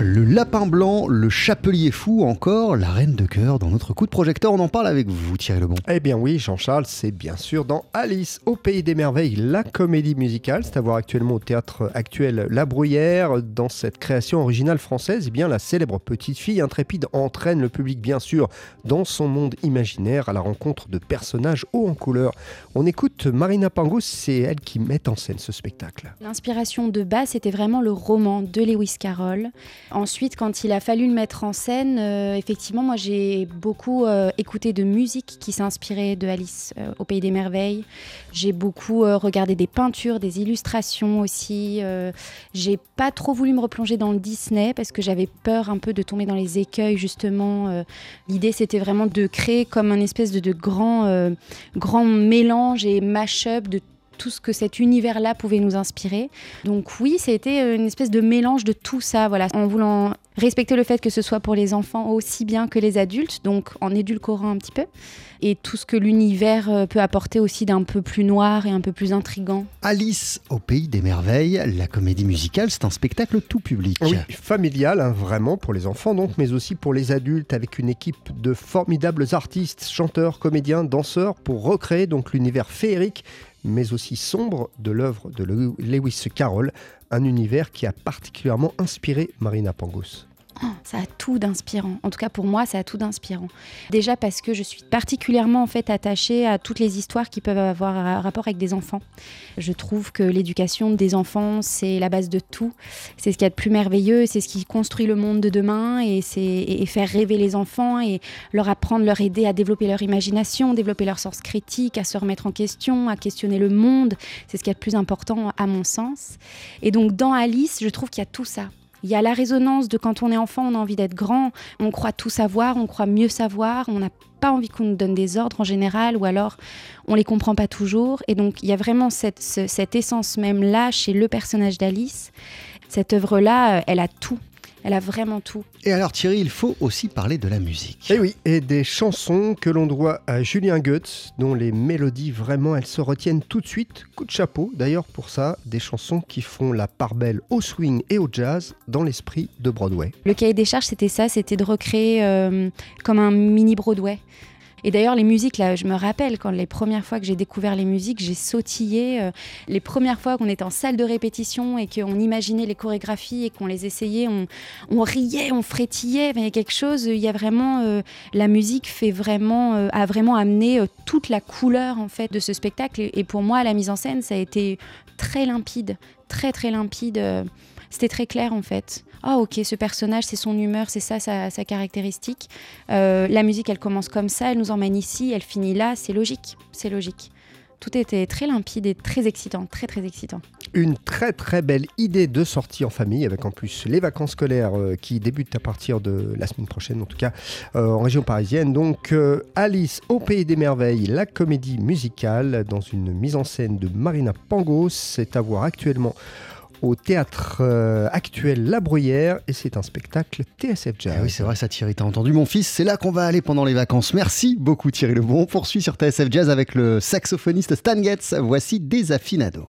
Le lapin blanc, le chapelier fou, encore la reine de cœur dans notre coup de projecteur. On en parle avec vous, Thierry Lebon. Eh bien oui, Jean-Charles, c'est bien sûr dans Alice au Pays des Merveilles, la comédie musicale. C'est à voir actuellement au théâtre actuel La Bruyère. Dans cette création originale française, eh bien la célèbre petite fille intrépide entraîne le public, bien sûr, dans son monde imaginaire à la rencontre de personnages hauts en couleur. On écoute Marina Pangos, c'est elle qui met en scène ce spectacle. L'inspiration de base, c'était vraiment le roman de Lewis Carroll. Ensuite, quand il a fallu le mettre en scène, euh, effectivement, moi j'ai beaucoup euh, écouté de musique qui s'inspirait de Alice euh, au Pays des Merveilles. J'ai beaucoup regardé des peintures, des illustrations aussi. j'ai pas trop voulu me replonger dans le Disney parce que j'avais peur un peu de tomber dans les écueils justement. L'idée c'était vraiment de créer comme un espèce de, de grand, grand mélange et mash-up de tout ce que cet univers-là pouvait nous inspirer. Donc oui, c'était euh, une espèce de mélange de tout ça, voilà, en voulant respecter le fait que ce soit pour les enfants aussi bien que les adultes, donc en édulcorant un petit peu, et tout ce que l'univers euh, peut apporter aussi d'un peu plus noir et un peu plus intrigant. Alice au pays des merveilles, la comédie musicale, c'est un spectacle tout public. Oui, familial, hein, vraiment pour les enfants donc, mais aussi pour les adultes, avec une équipe de formidables artistes, chanteurs, comédiens, danseurs, pour recréer donc l'univers féerique mais aussi sombre de l'œuvre de Lewis Carroll, un univers qui a particulièrement inspiré Marina Pangos. Ça a tout d'inspirant. En tout cas, pour moi, ça a tout d'inspirant. Déjà parce que je suis particulièrement en fait attachée à toutes les histoires qui peuvent avoir un rapport avec des enfants. Je trouve que l'éducation des enfants, c'est la base de tout. C'est ce qu'il y a de plus merveilleux, c'est ce qui construit le monde de demain et c'est faire rêver les enfants et leur apprendre, leur aider à développer leur imagination, développer leur sens critique, à se remettre en question, à questionner le monde. C'est ce qu'il y a de plus important à mon sens. Et donc dans Alice, je trouve qu'il y a tout ça. Il y a la résonance de quand on est enfant, on a envie d'être grand, on croit tout savoir, on croit mieux savoir, on n'a pas envie qu'on nous donne des ordres en général, ou alors on les comprend pas toujours. Et donc il y a vraiment cette, cette essence même là chez le personnage d'Alice. Cette œuvre-là, euh, elle a tout. Elle a vraiment tout. Et alors Thierry, il faut aussi parler de la musique. Et eh oui, et des chansons que l'on doit à Julien Goetz, dont les mélodies vraiment elles se retiennent tout de suite. Coup de chapeau d'ailleurs pour ça, des chansons qui font la part belle au swing et au jazz dans l'esprit de Broadway. Le cahier des charges c'était ça, c'était de recréer euh, comme un mini Broadway. Et d'ailleurs, les musiques, là, je me rappelle quand les premières fois que j'ai découvert les musiques, j'ai sautillé. Euh, les premières fois qu'on était en salle de répétition et qu'on imaginait les chorégraphies et qu'on les essayait, on, riait, on frétillait. Il y a quelque chose, il y a vraiment. Euh, la musique fait vraiment, euh, a vraiment amené toute la couleur, en fait, de ce spectacle. Et, pour moi, la mise en scène, ça a été très limpide, très, très limpide. C'était très clair, en fait ah ok, ce personnage, c'est son humeur, c'est ça sa, caractéristique. Euh, la musique, elle commence comme ça, elle nous emmène ici, elle finit là, c'est logique, c'est logique. Tout était très limpide et très excitant, très très excitant. Une très très belle idée de sortie en famille, avec en plus les vacances scolaires euh, qui débutent à partir de la semaine prochaine, en tout cas euh, en région parisienne. Donc Alice au Pays des Merveilles, la comédie musicale, dans une mise en scène de Marina Pangos, c'est à voir actuellement au théâtre euh, actuel La Bruyère et c'est un spectacle TSF Jazz. Eh oui, c'est vrai, ça Thierry, t'as entendu mon fils, c'est là qu'on va aller pendant les vacances. Merci beaucoup Thierry Lebon. On poursuit sur TSF Jazz avec le saxophoniste Stan Getz. Voici Desafinado.